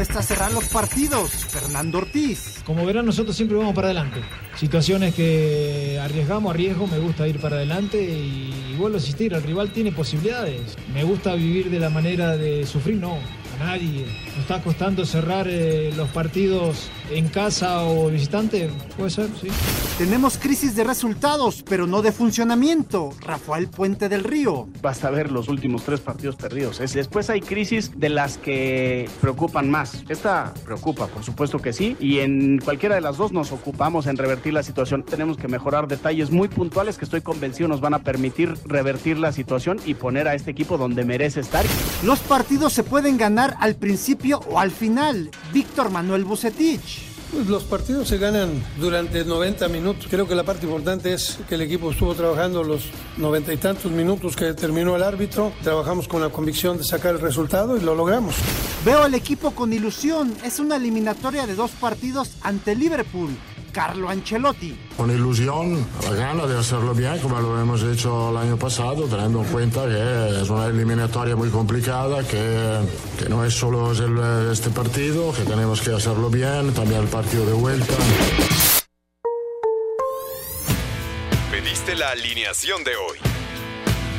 cuesta cerrar los partidos. Fernando Ortiz. Como verán, nosotros siempre vamos para adelante. Situaciones que arriesgamos, arriesgo, me gusta ir para adelante y, y vuelvo a insistir, el rival tiene posibilidades. Me gusta vivir de la manera de sufrir, no, a nadie. Nos está costando cerrar eh, los partidos en casa o visitante, puede ser, sí. Tenemos crisis de resultados, pero no de funcionamiento. Rafael Puente del Río. Basta ver los últimos tres partidos perdidos. Es- después hay crisis de las que preocupan más. Esta preocupa, por supuesto que sí, y en cualquiera de las dos nos ocupamos en revertir la situación. Tenemos que mejorar detalles muy puntuales que estoy convencido nos van a permitir revertir la situación y poner a este equipo donde merece estar. Los partidos se pueden ganar al principio o al final. Víctor Manuel Bucetich. Pues los partidos se ganan durante 90 minutos. Creo que la parte importante es que el equipo estuvo trabajando los noventa y tantos minutos que terminó el árbitro. Trabajamos con la convicción de sacar el resultado y lo logramos. Veo al equipo con ilusión. Es una eliminatoria de dos partidos ante Liverpool. Carlo Ancelotti. Con ilusión, la gana de hacerlo bien como lo hemos hecho el año pasado, teniendo en cuenta que es una eliminatoria muy complicada, que, que no es solo el- este partido, que tenemos que hacerlo bien, también el partido de vuelta. Pediste la alineación de hoy.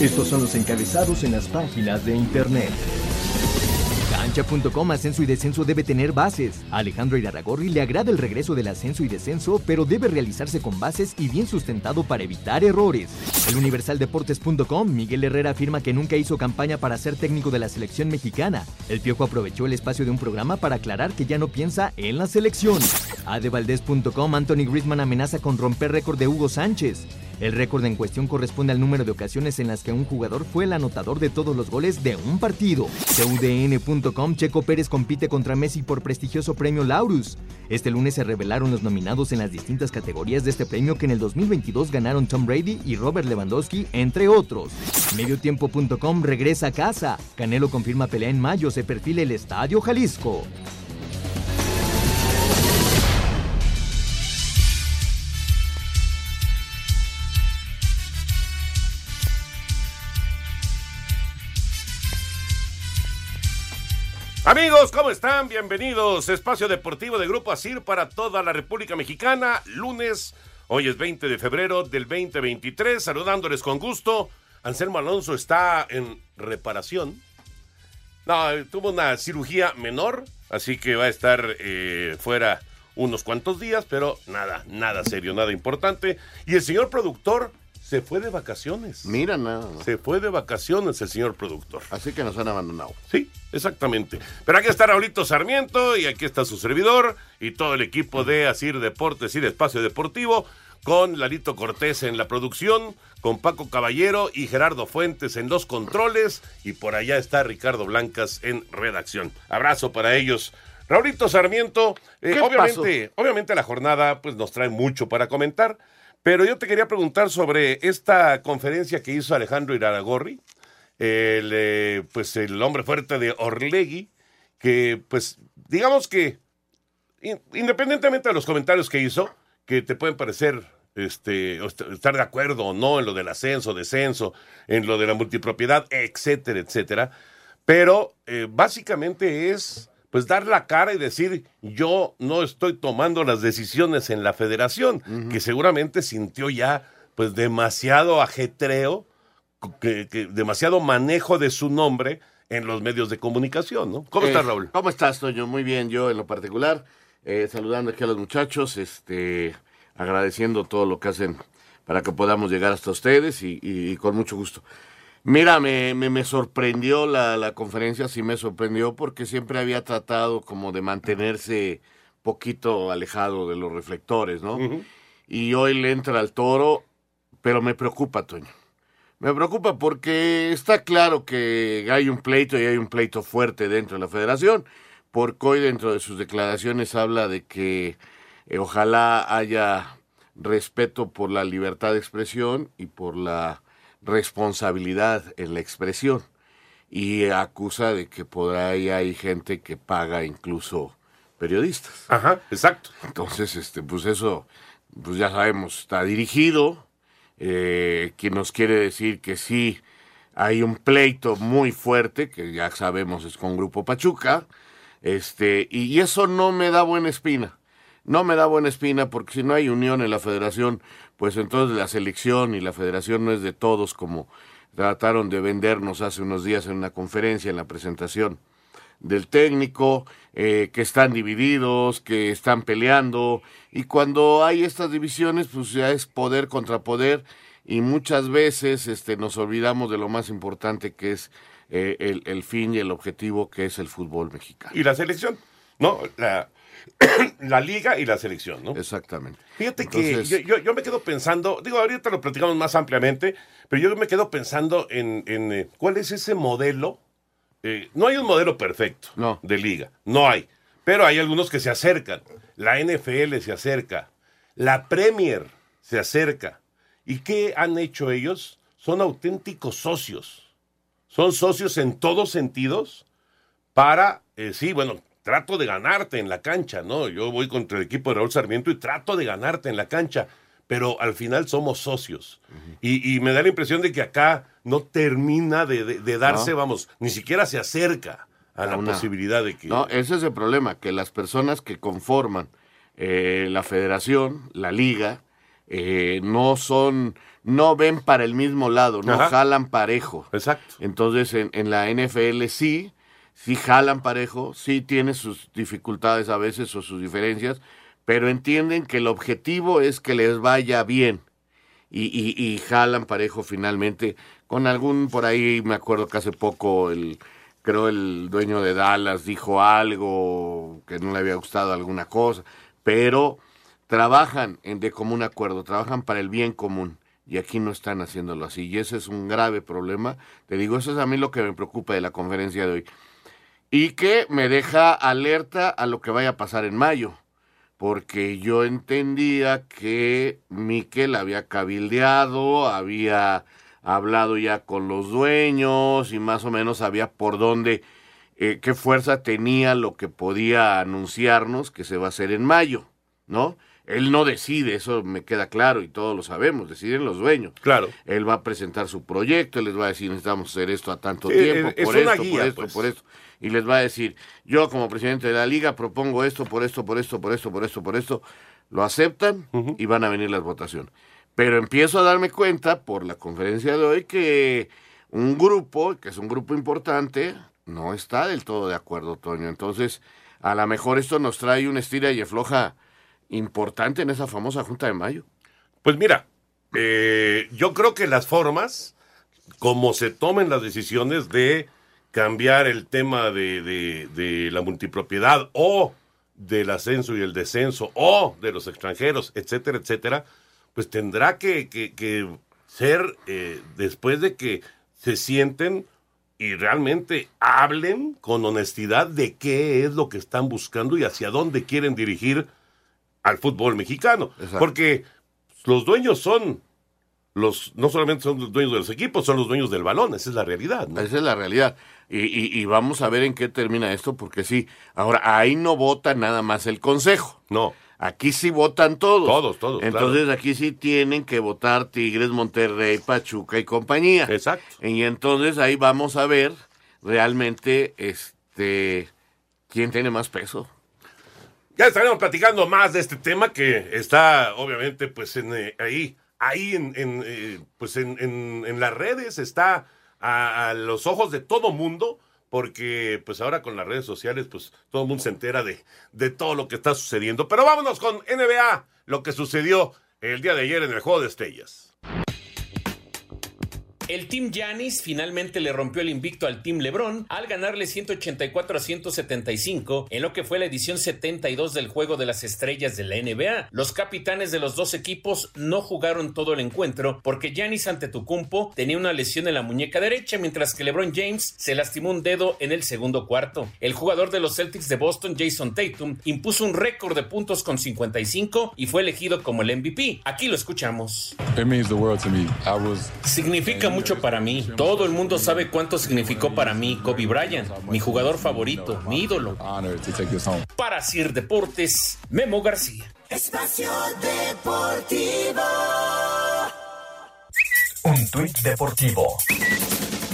Estos son los encabezados en las páginas de internet. Cancha.com Ascenso y descenso debe tener bases. Alejandro Iraragorri le agrada el regreso del ascenso y descenso, pero debe realizarse con bases y bien sustentado para evitar errores. El Universaldeportes.com Miguel Herrera afirma que nunca hizo campaña para ser técnico de la selección mexicana. El Piojo aprovechó el espacio de un programa para aclarar que ya no piensa en la selección. Adevaldez.com Anthony Griezmann amenaza con romper récord de Hugo Sánchez. El récord en cuestión corresponde al número de ocasiones en las que un jugador fue el anotador de todos los goles de un partido. CUDN.com Checo Pérez compite contra Messi por prestigioso premio Laurus. Este lunes se revelaron los nominados en las distintas categorías de este premio que en el 2022 ganaron Tom Brady y Robert Lewandowski, entre otros. Mediotiempo.com regresa a casa. Canelo confirma pelea en mayo, se perfila el Estadio Jalisco. Amigos, ¿cómo están? Bienvenidos. Espacio Deportivo de Grupo Asir para toda la República Mexicana. Lunes, hoy es 20 de febrero del 2023. Saludándoles con gusto. Anselmo Alonso está en reparación. No, tuvo una cirugía menor, así que va a estar eh, fuera unos cuantos días, pero nada, nada serio, nada importante. Y el señor productor se fue de vacaciones. Mira, nada. Se fue de vacaciones el señor productor. Así que nos han abandonado. Sí, exactamente. Pero aquí está Raulito Sarmiento y aquí está su servidor y todo el equipo de Asir Deportes y de Espacio Deportivo con Lalito Cortés en la producción, con Paco Caballero y Gerardo Fuentes en los controles y por allá está Ricardo Blancas en redacción. Abrazo para ellos. Raulito Sarmiento, eh, ¿Qué obviamente, obviamente la jornada pues nos trae mucho para comentar, pero yo te quería preguntar sobre esta conferencia que hizo Alejandro Iraragorri, el, eh, pues el hombre fuerte de Orlegui, que pues digamos que in- independientemente de los comentarios que hizo, que te pueden parecer este, estar de acuerdo o no en lo del ascenso, descenso, en lo de la multipropiedad, etcétera, etcétera, pero eh, básicamente es pues dar la cara y decir yo no estoy tomando las decisiones en la federación, que seguramente sintió ya pues demasiado ajetreo, que, que- demasiado manejo de su nombre en los medios de comunicación, ¿no? ¿Cómo Eh, estás, Raúl? ¿Cómo estás, Toño? Muy bien, yo en lo particular, eh, saludando aquí a los muchachos, este, agradeciendo todo lo que hacen para que podamos llegar hasta ustedes y, y- y con mucho gusto. Mira, me, me, me sorprendió la, la conferencia, sí me sorprendió porque siempre había tratado como de mantenerse poquito alejado de los reflectores, ¿no? Y hoy le entra al toro, pero me preocupa, Toño. Me preocupa porque está claro que hay un pleito y hay un pleito fuerte dentro de la federación, porque hoy dentro de sus declaraciones habla de que eh, ojalá haya respeto por la libertad de expresión y por la responsabilidad en la expresión. Y acusa de que por ahí hay gente que paga incluso periodistas. Ajá, exacto. Entonces, este, pues eso, pues ya sabemos, está dirigido, eh, que nos quiere decir que sí hay un pleito muy fuerte, que ya sabemos es con Grupo Pachuca, este, y eso no me da buena espina. No me da buena espina porque si no hay unión en la federación, pues entonces la selección y la federación no es de todos como trataron de vendernos hace unos días en una conferencia, en la presentación del técnico, eh, que están divididos, que están peleando, y cuando hay estas divisiones, pues ya es poder contra poder, y muchas veces este, nos olvidamos de lo más importante que es eh, el, el, fin y el objetivo que es el fútbol mexicano. Y la selección, ¿no? La, la liga y la selección, ¿no? Exactamente. Fíjate que yo, yo, yo, me quedo pensando, digo, ahorita lo platicamos más ampliamente, pero yo me quedo pensando en, en eh, cuál es ese modelo. Eh, no hay un modelo perfecto no. de liga, no hay, pero hay algunos que se acercan. La NFL se acerca, la Premier se acerca. ¿Y qué han hecho ellos? Son auténticos socios. Son socios en todos sentidos para, eh, sí, bueno, trato de ganarte en la cancha, ¿no? Yo voy contra el equipo de Raúl Sarmiento y trato de ganarte en la cancha, pero al final somos socios. Uh -huh. y, y, me da la impresión de que acá no termina de, de, de darse, no. vamos, ni siquiera se acerca a la Una. posibilidad de que... No, ese es el problema, que las personas que conforman eh, la federación, la liga, eh, no son, no ven para el mismo lado, no Ajá. jalan parejo. Exacto. Entonces en, en la NFL sí, sí jalan parejo, sí tiene sus dificultades a veces o sus diferencias, pero entienden que el objetivo es que les vaya bien y, y, y, jalan parejo finalmente. Con algún por ahí me acuerdo que hace poco el creo el dueño de Dallas dijo algo que no le había gustado alguna cosa pero trabajan en de común acuerdo trabajan para el bien común y aquí no están haciéndolo así. Y ese es un grave problema. Te digo eso es a mí lo que me preocupa de la conferencia de hoy y que me deja alerta a lo que vaya a pasar en mayo, porque yo entendía que Miquel había cabildeado, había hablado ya con los dueños y más o menos sabía por dónde, eh, qué fuerza tenía lo que podía anunciarnos que se va a hacer en mayo, ¿no? Él no decide, eso me queda claro y todos lo sabemos, deciden los dueños. Claro. Él va a presentar su proyecto, él les va a decir necesitamos hacer esto a tanto sí, tiempo, es por, esto, guía, por esto, pues. por esto. Y les va a decir, yo como presidente de la liga propongo esto, por esto, por esto, por esto, por esto, por esto. Lo aceptan uh -huh. y van a venir las votaciones. Pero empiezo a darme cuenta por la conferencia de hoy que un grupo, que es un grupo importante, no está del todo de acuerdo, Toño. Entonces, a lo mejor esto nos trae una estira y afloja importante en esa famosa Junta de Mayo? Pues mira, eh, yo creo que las formas, como se tomen las decisiones de cambiar el tema de, de, de, la multipropiedad o del ascenso y el descenso o de los extranjeros, etcétera, etcétera, pues tendrá que, que, que ser eh, después de que se sienten y realmente hablen con honestidad de qué es lo que están buscando y hacia dónde quieren dirigir al fútbol mexicano. Exacto. Porque los dueños son los, no solamente son los dueños de los equipos, son los dueños del balón, esa es la realidad. ¿no? Esa es la realidad. Y, y, y, vamos a ver en qué termina esto, porque sí, ahora ahí no vota nada más el consejo. No. Aquí sí votan todos. Todos, todos. Entonces claro. aquí sí tienen que votar Tigres, Monterrey, Pachuca y compañía. Exacto. Y entonces ahí vamos a ver realmente este quién tiene más peso. Ya estaremos platicando más de este tema que está obviamente pues en, eh, ahí, ahí en, en eh, pues en, en, las redes, está a, a, los ojos de todo mundo, porque pues ahora con las redes sociales pues todo el mundo se entera de, de todo lo que está sucediendo. Pero vámonos con NBA, lo que sucedió el día de ayer en el Juego de Estrellas. El Team Giannis finalmente le rompió el invicto al Team LeBron al ganarle 184 a 175 en lo que fue la edición 72 del Juego de las Estrellas de la NBA. Los capitanes de los dos equipos no jugaron todo el encuentro porque Giannis Antetokounmpo tenía una lesión en la muñeca derecha mientras que LeBron James se lastimó un dedo en el segundo cuarto. El jugador de los Celtics de Boston, Jason Tatum, impuso un récord de puntos con 55 y fue elegido como el MVP. Aquí lo escuchamos. Significa mucho para mí. Todo el mundo sabe cuánto significó para mí Kobe Bryant, mi jugador favorito, mi ídolo. Para Sir Deportes, Memo García. Espacio Deportivo. Un tuit deportivo.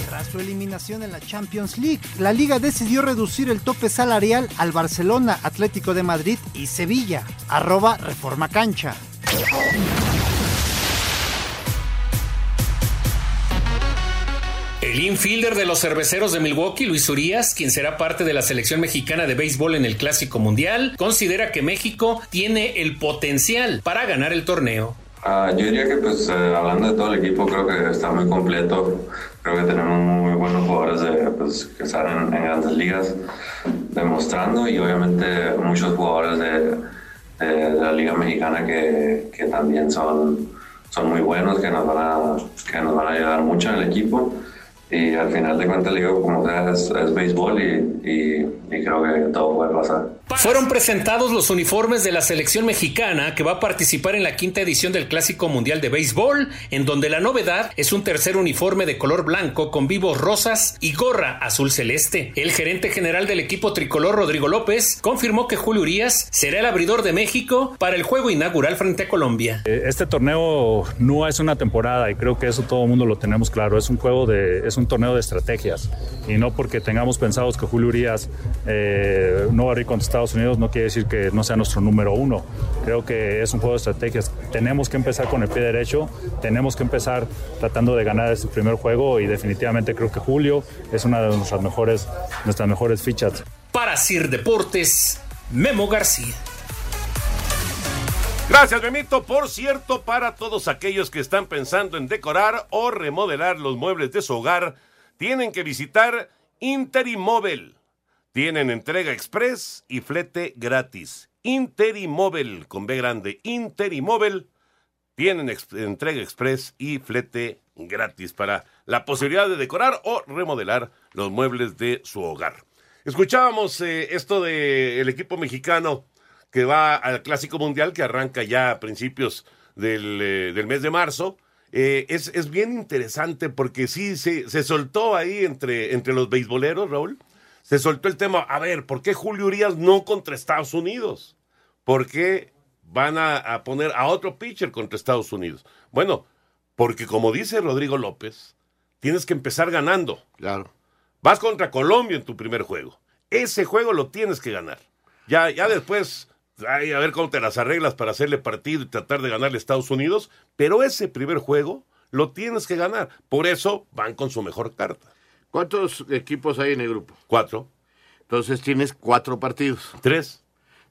Tras su eliminación en la Champions League, la liga decidió reducir el tope salarial al Barcelona, Atlético de Madrid y Sevilla. Arroba Reforma Cancha. El infielder de los cerveceros de Milwaukee, Luis Urias, quien será parte de la selección mexicana de béisbol en el Clásico Mundial, considera que México tiene el potencial para ganar el torneo. Ah, yo diría que, pues, eh, hablando de todo el equipo, creo que está muy completo. Creo que tenemos muy buenos jugadores de, pues, que están en, grandes ligas demostrando y obviamente muchos jugadores de, la Liga Mexicana que, que, también son, son muy buenos, que nos, van a, que nos van a ayudar mucho en el equipo y al final de cuentas le digo como sea es, es béisbol y, y, y, creo que todo puede pasar. Fueron presentados los uniformes de la selección mexicana que va a participar en la quinta edición del Clásico Mundial de Béisbol, en donde la novedad es un tercer uniforme de color blanco con vivos rosas y gorra azul celeste. El gerente general del equipo tricolor, Rodrigo López, confirmó que Julio Urias será el abridor de México para el juego inaugural frente a Colombia. Este torneo no es una temporada y creo que eso todo el mundo lo tenemos claro. Es un juego de, es un torneo de estrategias y no porque tengamos pensados que Julio Urias eh, no va a ir contra Estados Unidos no quiere decir que no sea nuestro número uno. Creo que es un juego de estrategias. Tenemos que empezar con el pie derecho, tenemos que empezar tratando de ganar este primer juego y definitivamente creo que Julio es una de nuestras mejores, nuestras mejores fichas. Para Sir Deportes, Memo García. Gracias, Memito. Por cierto, para todos aquellos que están pensando en decorar o remodelar los muebles de su hogar, tienen que visitar Interimóvel. Tienen entrega express y flete gratis. Interimóvel, con B grande, Interimóvel. Tienen entrega express y flete gratis para la posibilidad de decorar o remodelar los muebles de su hogar. Escuchábamos eh, esto del el equipo mexicano que va al Clásico Mundial que arranca ya a principios del, eh, del mes de marzo. Eh, es, es, bien interesante porque sí se, se soltó ahí entre, entre los beisboleros, Raúl. Se soltó el tema, a ver, ¿por qué Julio Urias no contra Estados Unidos? ¿Por qué van a, a poner a otro pitcher contra Estados Unidos? Bueno, porque como dice Rodrigo López, tienes que empezar ganando. Claro. Vas contra Colombia en tu primer juego. Ese juego lo tienes que ganar. Ya, ya después Ay, a ver cómo te las arreglas para hacerle partido y tratar de ganarle a Estados Unidos, pero ese primer juego lo tienes que ganar. Por eso van con su mejor carta. ¿Cuántos equipos hay en el grupo? Cuatro. Entonces tienes cuatro partidos. Tres.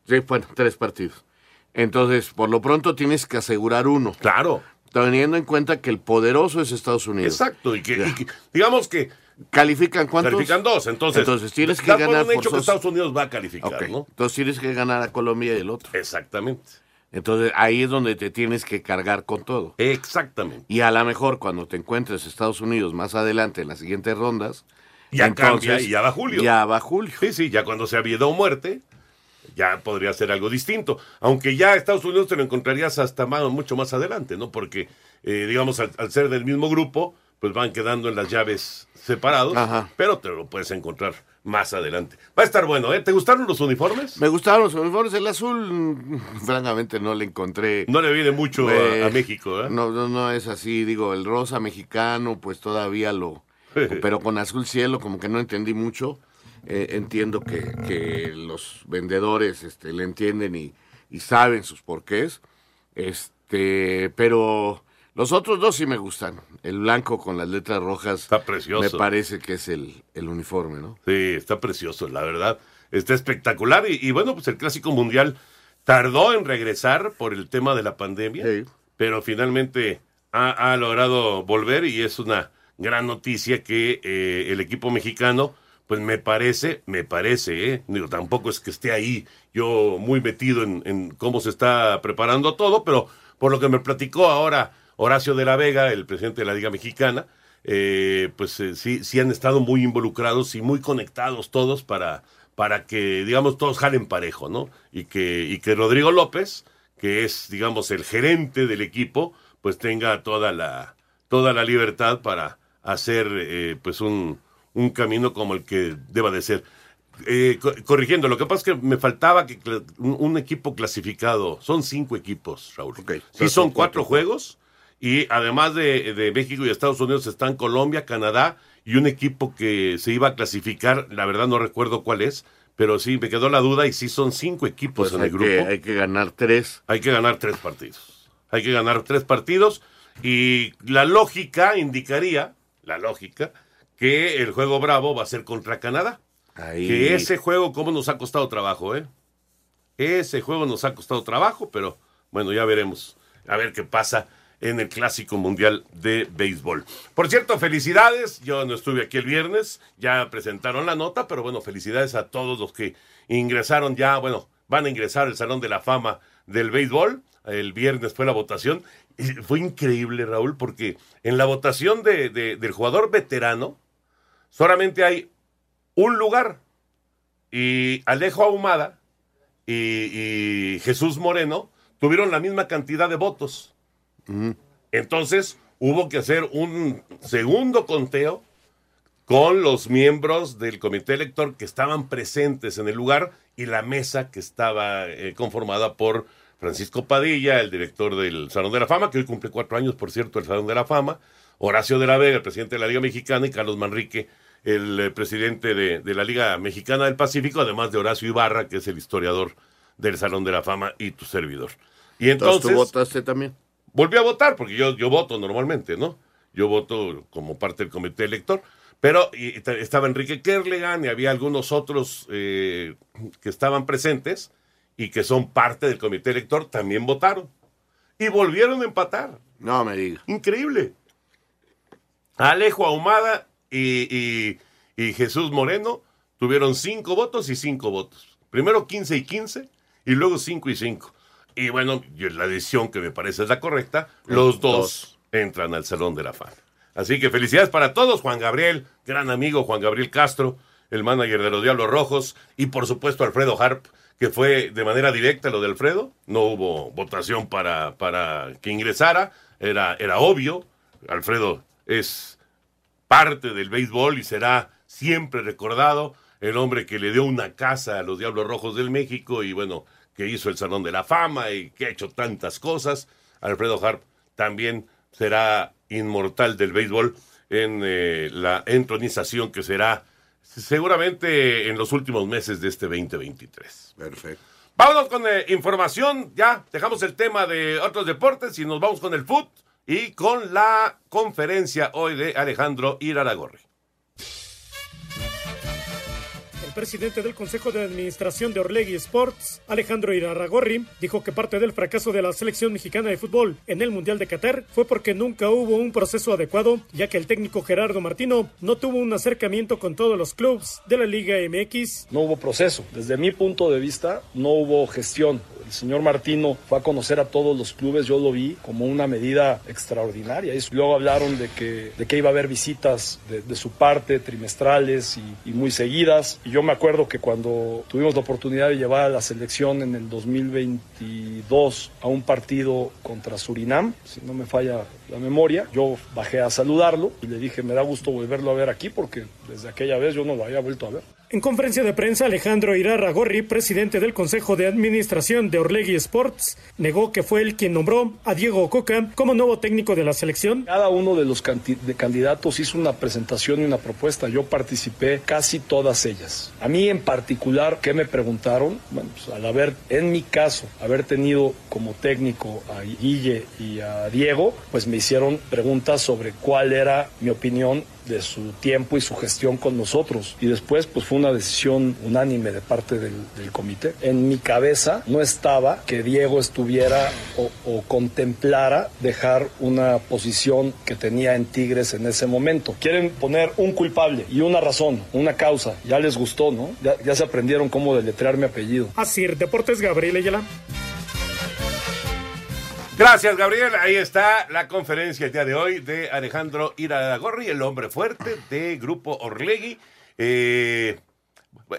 Sí, bueno, tres partidos. Entonces, por lo pronto tienes que asegurar uno. Claro. Teniendo en cuenta que el poderoso es Estados Unidos. Exacto. Y que, y que digamos que ¿Califican cuántos? Califican dos, entonces. Entonces tienes que ganar. Por un hecho que Estados Unidos va a calificar, okay. ¿no? Entonces tienes que ganar a Colombia y el otro. Exactamente. Entonces ahí es donde te tienes que cargar con todo. Exactamente. Y a lo mejor cuando te encuentres Estados Unidos más adelante en las siguientes rondas. Ya entonces, cambia y ya va Julio. Ya va Julio. Sí, sí, ya cuando sea vida o muerte, ya podría ser algo distinto. Aunque ya Estados Unidos te lo encontrarías hasta más, mucho más adelante, ¿no? Porque, eh, digamos, al, al ser del mismo grupo, pues van quedando en las llaves separados, Ajá. pero te lo puedes encontrar más adelante. Va a estar bueno, ¿eh? ¿Te gustaron los uniformes? Me gustaron los uniformes. El azul, francamente, no le encontré. No le viene mucho Eh, a, a México, ¿eh? No, no, no es así. Digo, el rosa mexicano, pues todavía lo. pero con azul cielo, como que no entendí mucho. Eh, entiendo que, que los vendedores este, le entienden y, y saben sus porqués. Este, pero los otros dos sí me gustan. El blanco con las letras rojas. Está precioso. Me parece que es el, el uniforme, ¿no? Sí, está precioso, la verdad. Está espectacular. Y, y, bueno, pues el Clásico Mundial tardó en regresar por el tema de la pandemia, Sí. pero finalmente ha, ha logrado volver y es una gran noticia que eh, el equipo mexicano, pues me parece, me parece, ¿eh? Digo, tampoco es que esté ahí yo muy metido en, en cómo se está preparando todo, pero por lo que me platicó ahora Horacio de la Vega, el presidente de la Liga Mexicana, eh, pues eh, sí, sí han estado muy involucrados y muy conectados todos para, para que, digamos, todos jalen parejo, ¿no? Y que, y que Rodrigo López, que es, digamos, el gerente del equipo, pues tenga toda la, toda la libertad para hacer, eh, pues, un, un camino como el que deba de ser. Eh, co- corrigiendo, lo que pasa es que me faltaba que un, un equipo clasificado, son cinco equipos, Raúl. Sí, Entonces son son cuatro cuatro juegos y además de, de México y Estados Unidos están Colombia, Canadá y un equipo que se iba a clasificar, la verdad no recuerdo cuál es, pero sí me quedó la duda y sí son cinco equipos Pues en el grupo. que, hay que ganar tres. Hay que ganar tres partidos. Hay que ganar tres partidos y la lógica indicaría, la lógica, que el juego bravo va a ser contra Canadá. Ahí. Que ese juego, cómo nos ha costado trabajo, ¿eh? Ese juego nos ha costado trabajo, pero bueno, ya veremos. A ver qué pasa en el Clásico Mundial de Béisbol. Por cierto, felicidades. Yo no estuve aquí el viernes, ya presentaron la nota, pero bueno, felicidades a todos los que ingresaron ya, bueno, van a ingresar al Salón de la Fama del Béisbol. El viernes fue la votación. Y fue increíble, Raúl, porque en la votación de- de- del jugador veterano solamente hay un lugar. Y Alejo Ahumada y Jesús Moreno tuvieron la misma cantidad de votos. Entonces hubo que hacer un segundo conteo con los miembros del comité elector que estaban presentes en el lugar y la mesa que estaba eh, conformada por Francisco Padilla, el director del Salón de la Fama, que hoy cumple cuatro años, por cierto, el Salón de la Fama, Horacio de la Vega, el presidente de la Liga Mexicana, y Carlos Manrique, el eh, presidente de, de la Liga Mexicana del Pacífico, además de Horacio Ibarra, que es el historiador del Salón de la Fama y tu servidor. Y Entonces, entonces... ¿tú votaste también? Volví a votar, porque yo, yo voto normalmente, ¿no? Yo voto como parte del comité elector. Pero y- estaba Enrique Kerlegan y había algunos otros eh, que estaban presentes y que son parte del comité elector, también votaron. Y volvieron a empatar. No me diga. Increíble. Alejo Ahumada y, y- y Jesús Moreno tuvieron cinco votos y cinco votos. Primero 15 y 15 y luego 5 y 5. Y bueno, yo- la decisión que me parece es la correcta, los dos entran al Salón de la Fama. Así que felicidades para todos, Juan Gabriel, gran amigo Juan Gabriel Castro, el manager de los Diablos Rojos, y por supuesto Alfredo Harp, que fue de manera directa lo de Alfredo, no hubo votación para, para que ingresara, era, era obvio, Alfredo es parte del béisbol y será siempre recordado, el hombre que le dio una casa a los Diablos Rojos del México y bueno, que hizo el Salón de la Fama y que ha hecho tantas cosas. Alfredo Harp también será inmortal del béisbol en eh, la entronización que será seguramente en los últimos meses de este 2023. Perfecto. Vámonos con eh, información, ya dejamos el tema de otros deportes y nos vamos con el foot y con la conferencia hoy de Alejandro Iraragorri. Presidente del Consejo de Administración de Orlegui Sports, Alejandro Irarragorri, dijo que parte del fracaso de la selección mexicana de fútbol en el Mundial de Qatar fue porque nunca hubo un proceso adecuado, ya que el técnico Gerardo Martino no tuvo un acercamiento con todos los clubes de la Liga MX. No hubo proceso. Desde mi punto de vista, no hubo gestión. El señor Martino fue a conocer a todos los clubes, yo lo vi como una medida extraordinaria. Y luego hablaron de que, iba a haber visitas de, de su parte, trimestrales y, y muy seguidas. Y yo me acuerdo que cuando tuvimos la oportunidad de llevar a la selección en el 2022 a un partido contra Surinam, si no me falla la memoria, yo bajé a saludarlo y le dije, me da gusto volverlo a ver aquí porque desde aquella vez yo no lo había vuelto a ver. En conferencia de prensa, Alejandro Irarragorri, presidente del Consejo de Administración de Orlegui Sports, negó que fue él quien nombró a Diego Coca como nuevo técnico de la selección. Cada uno de los de candidatos hizo una presentación y una propuesta. Yo participé casi todas ellas. A mí en particular, ¿qué me preguntaron? Bueno, pues, al haber, en mi caso, haber tenido como técnico a Guille y a Diego, pues me hicieron preguntas sobre cuál era mi opinión de su tiempo y su gestión con nosotros. Y después, pues fue una decisión unánime de parte del, del comité. En mi cabeza no estaba que Diego estuviera o, o contemplara dejar una posición que tenía en Tigres en ese momento. Quieren poner un culpable y una razón, una causa. Ya les gustó, ¿no? Ya, ya se aprendieron cómo deletrear mi apellido. Así, Deportes Gabriel Ayala. Gracias, Gabriel. Ahí está la conferencia el día de hoy de Alejandro Iragorri, el hombre fuerte de Grupo Orlegui. Eh,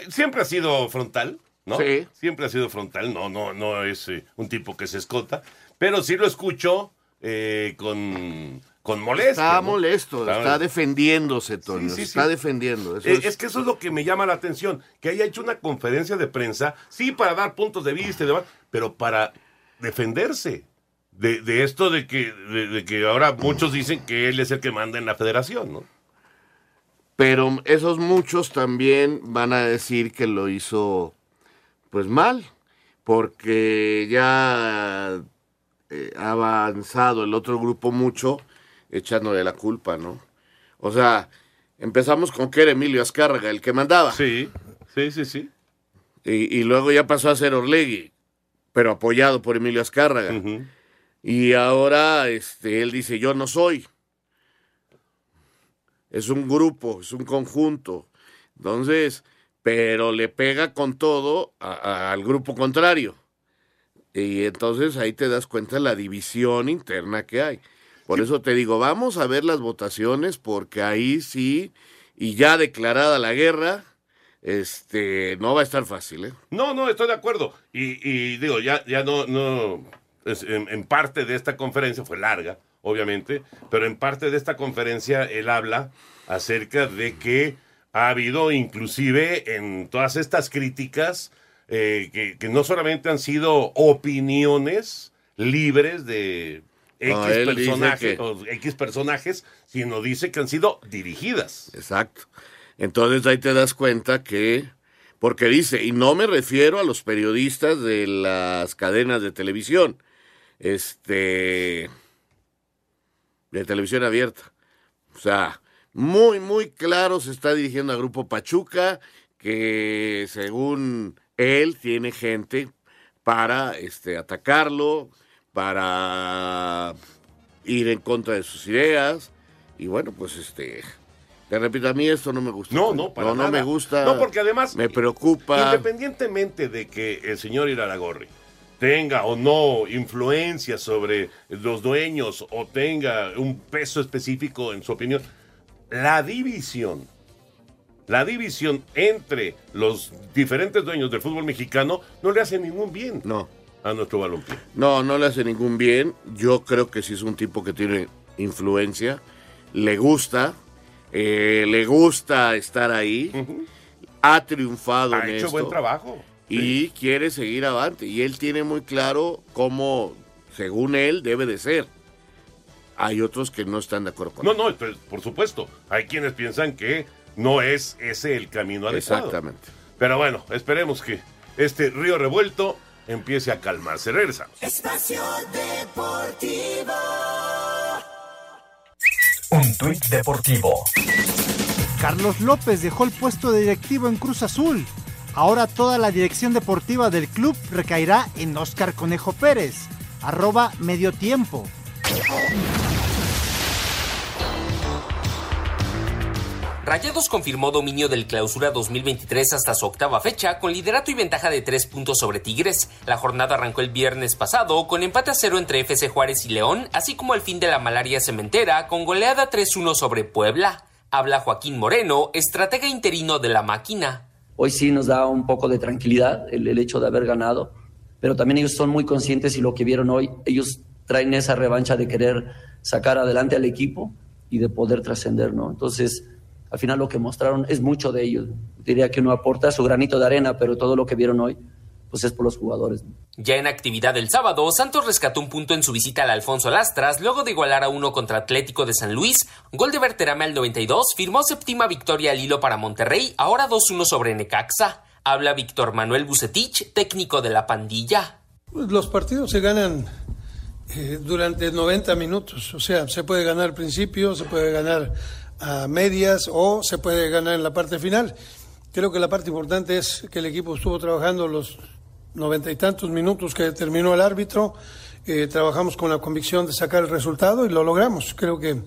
siempre ha sido frontal, ¿no? Sí. Siempre ha sido frontal, no, no, no es eh, un tipo que se escota, pero sí lo escucho eh, con, con molestia. Está ¿no? molesto, está, defendiéndose, Toño. Sí, sí, está sí. defendiendo. Eso es- es que eso es lo que me llama la atención, que haya hecho una conferencia de prensa, sí para dar puntos de vista y demás, pero para defenderse de, de esto de que, de, de que ahora muchos dicen que él es el que manda en la federación, ¿no? Pero esos muchos también van a decir que lo hizo pues mal, porque ya eh, ha avanzado el otro grupo mucho echándole la culpa, ¿no? O sea, empezamos con que era Emilio Azcárraga el que mandaba. Sí, sí, sí, sí. Y, y luego ya pasó a ser Orlegui, pero apoyado por Emilio Azcárraga. Y ahora este, él dice, yo no soy. Es un grupo, es un conjunto. Entonces, pero le pega con todo a- a- al grupo contrario. Y entonces ahí te das cuenta de la división interna que hay. Por eso te digo, vamos a ver las votaciones, porque ahí sí, y ya declarada la guerra, este, no va a estar fácil, ¿eh? No, no, estoy de acuerdo. Y, y digo, ya, ya no, no, es- en, en parte de esta conferencia, fue larga, obviamente, pero en parte de esta conferencia él habla acerca de que ha habido inclusive en todas estas críticas eh, que, que no solamente han sido opiniones libres de X No, que- o X personajes, sino dice que han sido dirigidas. Exacto. Entonces ahí te das cuenta que, porque dice, y no me refiero a los periodistas de las cadenas de televisión, este, de televisión abierta. O sea, muy, muy claro se está dirigiendo a Grupo Pachuca, que según él tiene gente para este, atacarlo, para ir en contra de sus ideas. Y bueno, pues este, te repito, a mí esto no me gusta. No, no, para no, no me gusta. No, porque además- Me preocupa. Independientemente de que el señor Iraragorri tenga o no influencia sobre los dueños o tenga un peso específico en su opinión, la división, la división entre los diferentes dueños del fútbol mexicano no le hace ningún bien no. a nuestro balompié. No, no le hace ningún bien. Yo creo que sí es un tipo que tiene influencia. Le gusta. eh, le gusta estar ahí. Ha triunfado Ha en hecho esto. buen trabajo. Y quiere seguir adelante. Y él tiene muy claro cómo, según él, debe de ser. Hay otros que no están de acuerdo con No, él. no, entonces, por supuesto, hay quienes piensan que no es ese el camino adecuado. Exactamente. Pero bueno, esperemos que este río revuelto empiece a calmarse. Regresamos. Espacio Deportivo. Un tuit deportivo. Carlos López dejó el puesto de directivo en Cruz Azul. Ahora toda la dirección deportiva del club recaerá en Óscar Conejo Pérez. Arroba medio tiempo. Rayados confirmó dominio del clausura 2023 hasta su octava fecha, con liderato y ventaja de tres puntos sobre Tigres. La jornada arrancó el viernes pasado con empate a cero entre FC Juárez y León, así como el fin de la malaria cementera con goleada 3-1 sobre Puebla. Habla Joaquín Moreno, estratega interino de la máquina. Hoy sí nos da un poco de tranquilidad el, hecho de haber ganado, pero también ellos son muy conscientes y lo que vieron hoy, ellos traen esa revancha de querer sacar adelante al equipo y de poder trascender, ¿no? Entonces, al final lo que mostraron es mucho de ellos. Diría que uno aporta su granito de arena, pero todo lo que vieron hoy, pues es por los jugadores. ¿no? Ya en actividad el sábado, Santos rescató un punto en su visita al Alfonso Lastras, luego de igualar a uno contra Atlético de San Luis. Gol de Berterame al 92, firmó séptima victoria al hilo para Monterrey, ahora 2-1 sobre Necaxa. Habla Víctor Manuel Bucetich, técnico de la pandilla. Pues los partidos se ganan eh, durante 90 minutos, o sea, se puede ganar al principio, se puede ganar a medias o se puede ganar en la parte final. Creo que la parte importante es que el equipo estuvo trabajando los noventa y tantos minutos que terminó el árbitro. Eh, trabajamos con la convicción de sacar el resultado y lo logramos. Creo que,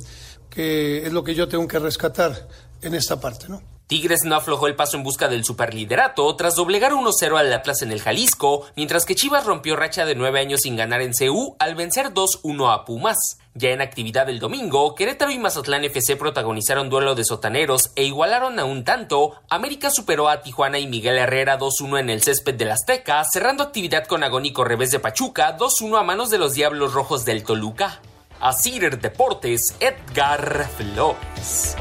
que es lo que yo tengo que rescatar en esta parte, ¿no? Tigres no aflojó el paso en busca del superliderato tras doblegar 1-0 al Atlas en el Jalisco, mientras que Chivas rompió racha de nueve años sin ganar en CU al vencer 2-1 a Pumas. Ya en actividad el domingo, Querétaro y Mazatlán FC protagonizaron duelo de sotaneros e igualaron a un tanto. América superó a Tijuana y Miguel Herrera 2-1 en el césped del Azteca, cerrando actividad con agónico revés de Pachuca 2-1 a manos de los Diablos Rojos del Toluca. A Deportes, Edgar Flores.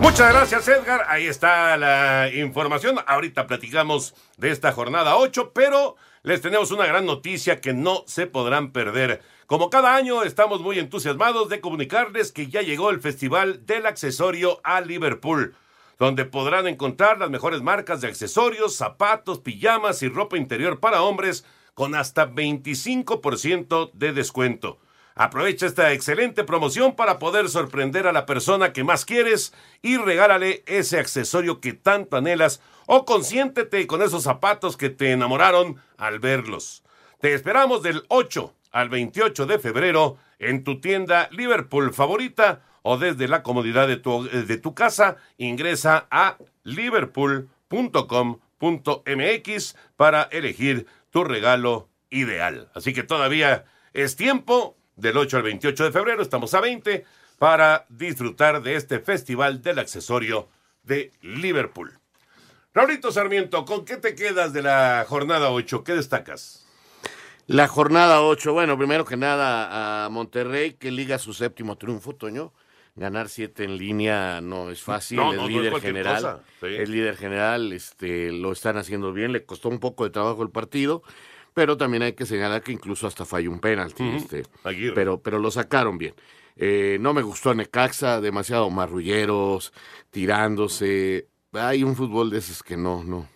Muchas gracias, Edgar. Ahí está la información. Ahorita platicamos de esta jornada 8, pero les tenemos una gran noticia que no se podrán perder. Como cada año, estamos muy entusiasmados de comunicarles que ya llegó el Festival del Accesorio a Liverpool, donde podrán encontrar las mejores marcas de accesorios, zapatos, pijamas y ropa interior para hombres con hasta 25% de descuento. Aprovecha esta excelente promoción para poder sorprender a la persona que más quieres y regálale ese accesorio que tanto anhelas o consiéntete con esos zapatos que te enamoraron al verlos. Te esperamos del 8 al 28 de febrero en tu tienda Liverpool favorita o desde la comodidad de tu, de tu casa ingresa a liverpool.com.mx para elegir tu regalo ideal. Así que todavía es tiempo del 8 al 28 de febrero, estamos a 20, para disfrutar de este Festival del Accesorio de Liverpool. Raulito Sarmiento, ¿con qué te quedas de la jornada 8? ¿Qué destacas? La jornada 8, bueno, primero que nada a Monterrey, que liga su séptimo triunfo, Toño. Ganar siete en línea no es fácil, No, el no, no es líder cualquier general, sí. el líder general, este, lo están haciendo bien, le costó un poco de trabajo el partido, pero también hay que señalar que incluso hasta falló un penalti, este, Aguirre. pero, pero lo sacaron bien. Eh, no me gustó Necaxa, demasiado marrulleros, tirándose. Hay un fútbol de esos que no, no,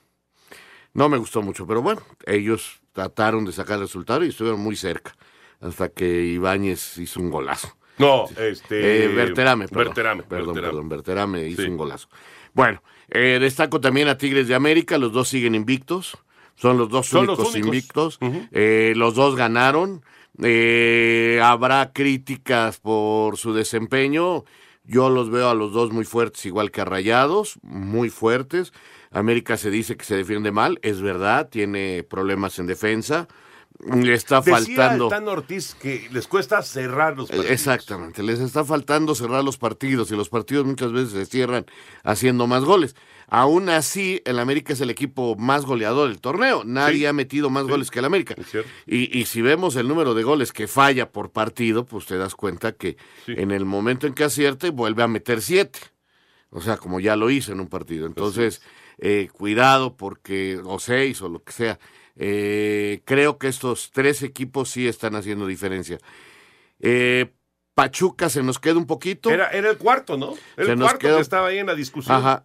no me gustó mucho, pero bueno, ellos trataron de sacar el resultado y estuvieron muy cerca, hasta que Ibáñez hizo un golazo. No, este... Eh, Berterame, perdón. Berterame, Perdón, Berterame. perdón, Berterame hizo Sí. un golazo. Bueno, eh, destaco también a Tigres de América, los dos siguen invictos, son los dos Son los únicos, invictos. Eh, los dos ganaron, Eh, habrá críticas por su desempeño, yo los veo a los dos muy fuertes, igual que a Rayados, muy fuertes, América se dice que se defiende mal, es verdad, tiene problemas en defensa, le está Decía faltando... Tan Ortiz que les cuesta cerrar los partidos. Exactamente, les está faltando cerrar los partidos y los partidos muchas veces se cierran haciendo más goles. Aún así, el América es el equipo más goleador del torneo. Nadie Sí, ha metido más sí, goles que el América. Y, y si vemos el número de goles que falla por partido, pues te das cuenta que Sí. en el momento en que acierte vuelve a meter siete. O sea, como ya lo hizo en un partido. Entonces, eh, cuidado porque, o seis o lo que sea. Eh, creo que estos tres equipos sí están haciendo diferencia. Eh, Pachuca se nos queda un poquito. Era, era el cuarto, ¿no? El Se nos cuarto quedó- que estaba ahí en la discusión. Ajá.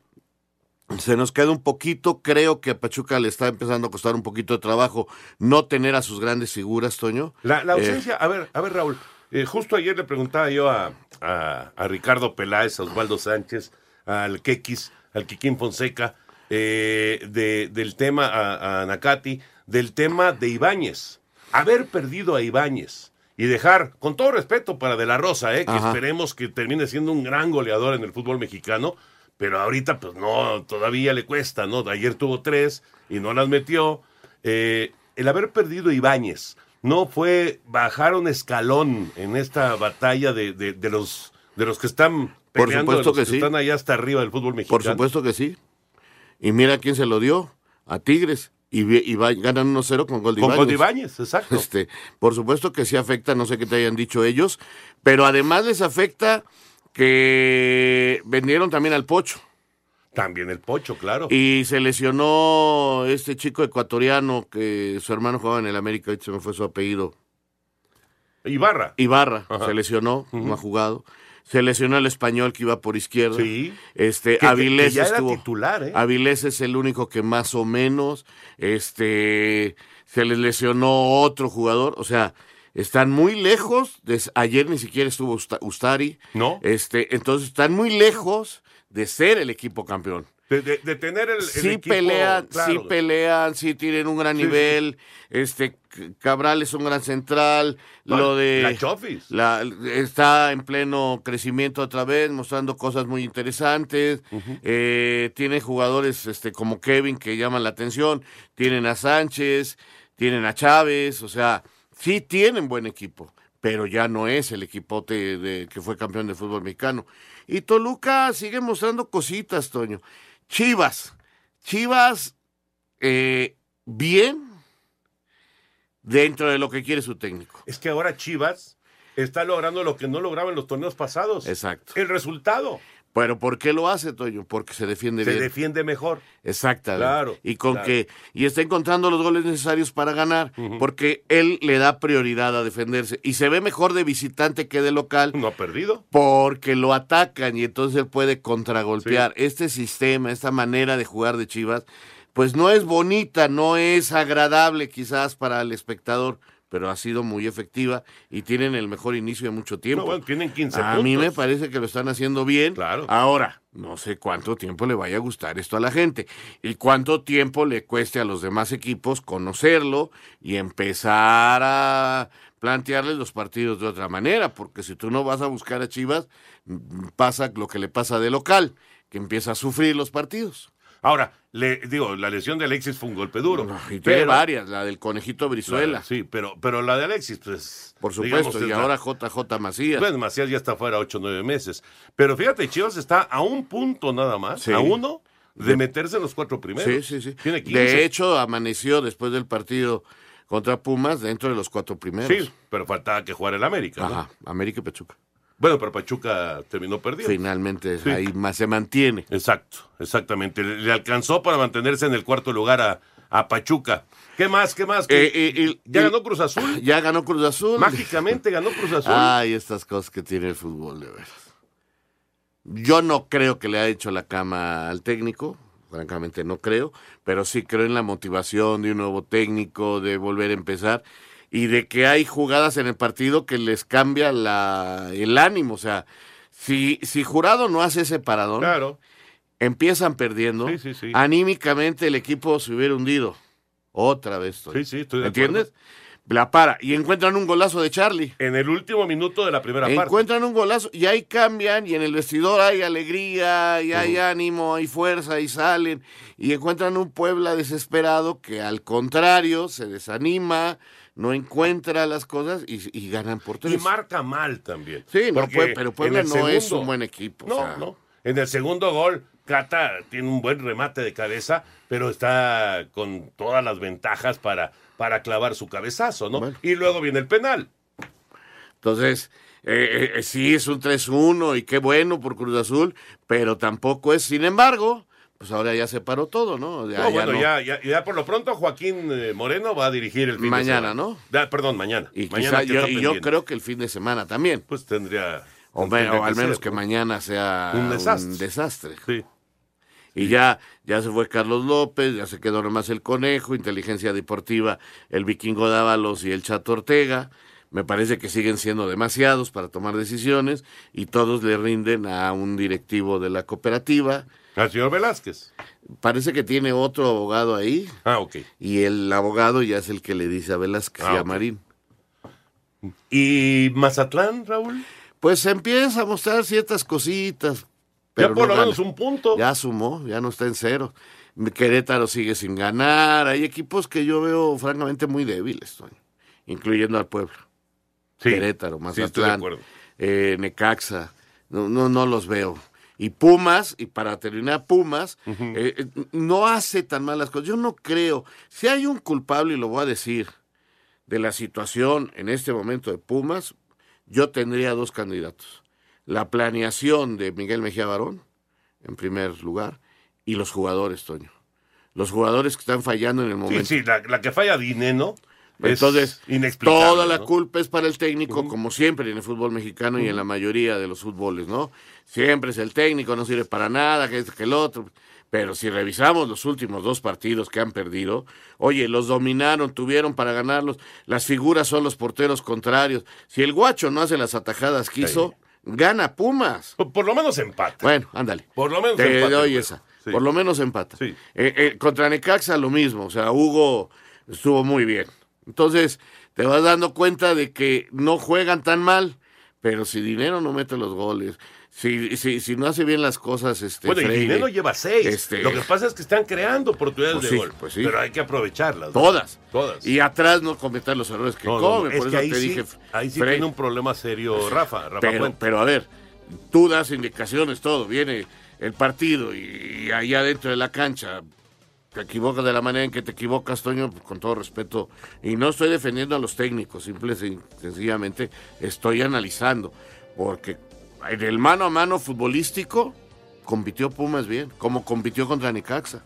Se nos queda un poquito. Creo que a Pachuca le está empezando a costar un poquito de trabajo no tener a sus grandes figuras, Toño. La, la Eh, ausencia, a ver, a ver, Raúl, eh, justo ayer le preguntaba yo a, a- a Ricardo Peláez, a Osvaldo Sánchez, al Quequis, al Quiquín Fonseca, eh, de- del tema, a, a Nakati, del tema de Ibáñez. Haber perdido a Ibáñez y dejar, con todo respeto para De La Rosa, eh, que Ajá. esperemos que termine siendo un gran goleador en el fútbol mexicano, pero ahorita pues no, todavía le cuesta, ¿no? Ayer tuvo tres y no las metió. Eh, el haber perdido Ibáñez no fue bajar un escalón en esta batalla de, de- de los, de los que están Por peleando, de supuesto los que, que sí. están allá hasta arriba del fútbol mexicano. Por supuesto que sí. Y mira quién se lo dio. A Tigres. Y, y va- ganan 1-0 con gol de Con gol de. Ibáñez, exacto. Este, por supuesto que sí afecta, no sé qué te hayan dicho ellos, pero además les afecta que vendieron también al Pocho. También el Pocho, claro. Y se lesionó este chico ecuatoriano que su hermano jugaba en el América, se me fue su apellido. Ibarra. Ibarra, Ajá. se lesionó, no ha jugado. Se lesionó el español que iba por izquierda. Sí. Este, Que- Avilés que ya era estuvo. titular, ¿eh? Avilés es el único que más o menos, este, se les lesionó otro jugador. O sea, Están muy lejos. De, ayer ni siquiera estuvo Usta- Ustari. No. Este, entonces están muy lejos de ser el equipo campeón. De, de- de tener el, el sí equipo, pelean, claro. sí pelean, sí tienen un gran Sí, nivel. Este Cabral es un gran central. Lo de la Chofis. la- está en pleno crecimiento otra vez, mostrando cosas muy interesantes. Eh, tiene jugadores este como Kevin que llaman la atención. Tienen a Sánchez, tienen a Chávez, o sea, sí tienen buen equipo, pero ya no es el equipote de, que fue campeón de fútbol mexicano. Y Toluca sigue mostrando cositas, Toño. Chivas, Chivas, eh, bien dentro de lo que quiere su técnico. Es que ahora Chivas está logrando lo que no lograba en los torneos pasados. Exacto. El resultado. Pero ¿por qué lo hace, Toño? Porque se defiende Se bien. defiende mejor. Exactamente. Claro, Y con claro. que y está encontrando los goles necesarios para ganar, porque él le da prioridad a defenderse y se ve mejor de visitante que de local. No ha perdido. Porque lo atacan y entonces él puede contragolpear. Este sistema, esta manera de jugar de Chivas, pues no es bonita, no es agradable quizás para el espectador, pero ha sido muy efectiva y tienen el mejor inicio de mucho tiempo. No, bueno, tienen 15 a mí me parece que lo están haciendo bien. Claro. Ahora, no sé cuánto tiempo le vaya a gustar esto a la gente y cuánto tiempo le cueste a los demás equipos conocerlo y empezar a plantearles los partidos de otra manera, porque si tú no vas a buscar a Chivas, mm, pasa lo que le pasa de local, que empieza a sufrir los partidos. Ahora, le digo, la lesión de Alexis fue un golpe duro. Y tiene pero- varias, la del conejito Brizuela, sí, pero, pero la de Alexis, pues. por digamos, supuesto, es y la- ahora JJ Macías. Pues Macías ya está fuera ocho o nueve meses. Pero fíjate, Chivas está a un punto nada más, Sí. a uno, de meterse en los cuatro primeros. Sí, sí, sí. Tiene 15. De hecho, amaneció después del partido contra Pumas dentro de los cuatro primeros. Sí, pero faltaba que jugar el América. ¿no? Ajá, América y Pachuca. Bueno, pero Pachuca terminó perdiendo. Finalmente Sí. ahí más se mantiene. Exacto, exactamente. Le, le alcanzó para mantenerse en el cuarto lugar a, a Pachuca. ¿Qué más? ¿Qué más? Eh, eh, ¿Ya ganó Cruz Azul? Ya ganó Cruz Azul. Mágicamente ganó Cruz Azul. Ay, estas cosas que tiene el fútbol, de veras. Yo no creo que le ha hecho la cama al técnico, francamente no creo, pero sí creo en la motivación de un nuevo técnico, de volver a empezar y de que hay jugadas en el partido que les cambia la, el ánimo. O sea, si, si Jurado no hace ese paradón, Claro. empiezan perdiendo, Sí, sí, sí. anímicamente el equipo se hubiera hundido. Otra vez. Sí, sí, estoy de ¿Entiendes? La para. Y encuentran un golazo de Charlie. En el último minuto de la primera parte. Encuentran un golazo y ahí cambian y en el vestidor hay alegría y hay ánimo, hay fuerza y salen y encuentran un Puebla desesperado que al contrario se desanima, no encuentra las cosas y, y ganan por Y tres. marca mal también. Sí, no, Porque Pue- pero Puebla no es un buen equipo. o No, sea, no. En el segundo gol, Cata tiene un buen remate de cabeza, pero está con todas las ventajas para, para clavar su cabezazo, ¿no? Y luego viene el penal. Entonces, eh, eh, sí es un 3-1 y qué bueno por Cruz Azul, pero tampoco es, sin embargo, pues ahora ya se paró todo, ¿no? Ya- No, ya bueno, no. Ya, ya, ya por lo pronto Joaquín eh, Moreno va a dirigir el fin de Mañana, semana. ¿no? Da- perdón, mañana. Y, mañana yo, y yo creo que el fin de semana también. Pues tendría... O, tendría o al menos ser, que ¿no? mañana sea Un desastre. desastre. Sí. Y ya, ya se fue Carlos López, ya se quedó nomás el Conejo, Inteligencia Deportiva, el Vikingo Dávalos y el Chato Ortega. Me parece que siguen siendo demasiados para tomar decisiones y todos le rinden a un directivo de la cooperativa. Al señor Velázquez. Parece que tiene otro abogado ahí. Ah, ok. Y el abogado ya es el que le dice a Velázquez Ah, y a ok. Marín. ¿Y Mazatlán, Raúl? Pues empieza a mostrar ciertas cositas. Ya pero por no lo menos un punto. Ya sumó, ya no está en cero. Querétaro sigue sin ganar. Hay equipos que yo veo francamente muy débiles, Toño, incluyendo al Puebla. Sí, Querétaro, sí, estoy de Mazatlán, eh, Necaxa. No, no, no los veo. Y Pumas, y para terminar, Pumas, eh, eh, no hace tan malas cosas. Yo no creo. Si hay un culpable, y lo voy a decir, de la situación en este momento de Pumas, yo tendría dos candidatos. La planeación de Miguel Mejía Barón, en primer lugar, y los jugadores, Toño. Los jugadores que están fallando en el Sí, momento. sí, la, la que falla Dineno Entonces, toda la ¿no? culpa es para el técnico, como siempre en el fútbol mexicano y en la mayoría de los fútboles, ¿no? Siempre es el técnico, no sirve para nada, que esto, que el otro. Pero si revisamos los últimos dos partidos que han perdido, oye, los dominaron, tuvieron para ganarlos, las figuras son los porteros contrarios. Si el guacho no hace las atajadas que hizo, gana Pumas. Por, por lo menos empata. Bueno, ándale. Por lo menos Te empata, doy esa. Sí. Por lo menos empata. Sí. Eh, eh, contra Necaxa lo mismo, o sea, Hugo estuvo muy bien. Entonces, te vas dando cuenta de que no juegan tan mal, pero si Dinero no mete los goles, si, si, si no hace bien las cosas, este, Bueno, y Freire, Dinero lleva seis. este, Lo que pasa es que están creando oportunidades Pues de sí, gol. pues sí. Pero hay que aprovecharlas. ¿no? Todas. Todas. Y atrás no cometer los errores que No, no, no, comen. es Por que eso ahí te sí, dije. ahí sí Freire, tiene un problema serio Rafa, Rafa pero, pero a ver, tú das indicaciones, todo, viene el partido y allá dentro de la cancha te equivocas de la manera en que te equivocas, Toño, con todo respeto. Y no estoy defendiendo a los técnicos, simple y sencillamente estoy analizando. Porque en el mano a mano futbolístico compitió Pumas bien, como compitió contra Necaxa.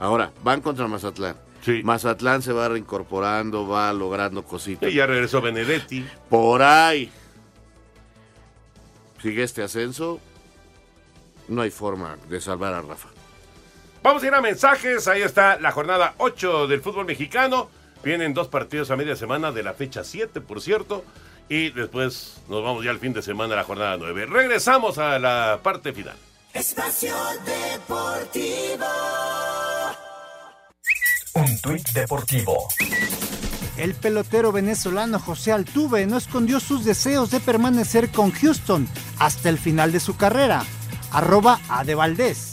Ahora, van contra Mazatlán. Mazatlán se va reincorporando, va logrando cositas. Y ya regresó Benedetti. Por ahí sigue este ascenso, no hay forma de salvar a Rafa. Vamos a ir a mensajes. Ahí está la jornada 8 del fútbol mexicano. Vienen dos partidos a media semana de la fecha 7, por cierto. Y después nos vamos ya al fin de semana a la jornada 9. Regresamos a la parte final. Espacio Deportivo. Un tuit deportivo. El pelotero venezolano José Altuve no escondió sus deseos de permanecer con Houston hasta el final de su carrera. Arroba a de Valdés.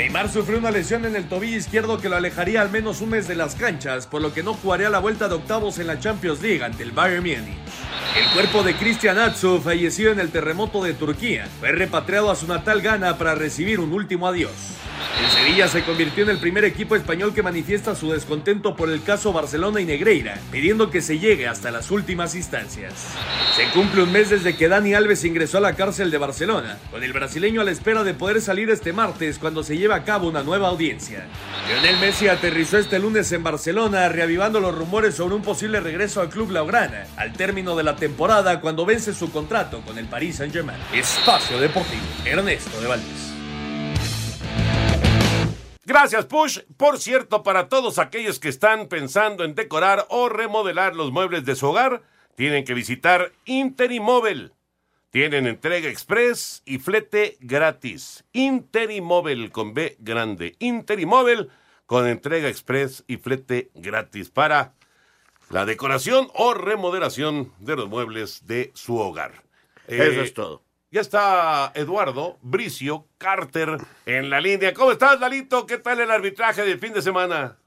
Neymar sufrió una lesión en el tobillo izquierdo que lo alejaría al menos un mes de las canchas, por lo que no jugaría la vuelta de octavos en la Champions League ante el Bayern Múnich. El cuerpo de Cristian Atsu, fallecido en el terremoto de Turquía, fue repatriado a su natal Ghana para recibir un último adiós. El Sevilla se convirtió en el primer equipo español que manifiesta su descontento por el caso Barcelona y Negreira, pidiendo que se llegue hasta las últimas instancias. Se cumple un mes desde que Dani Alves ingresó a la cárcel de Barcelona, con el brasileño a la espera de poder salir este martes cuando se lleve a cabo una nueva audiencia. Lionel Messi aterrizó este lunes en Barcelona, reavivando los rumores sobre un posible regreso al club Laurana, al término de la temporada cuando vence su contrato con el Paris Saint-Germain. Espacio Deportivo, Ernesto de Valdés. Gracias, Push. Por cierto, para todos aquellos que están pensando en decorar o remodelar los muebles de su hogar, tienen que visitar Interimóvel. Tienen entrega express y flete gratis. Interimóvel con B grande. Interimóvel con entrega express y flete gratis para la decoración o remodelación de los muebles de su hogar. Eso Eh, es todo. Ya está Eduardo Bricio Carter en la línea. ¿Cómo estás, Lalito? ¿Qué tal el arbitraje del fin de semana?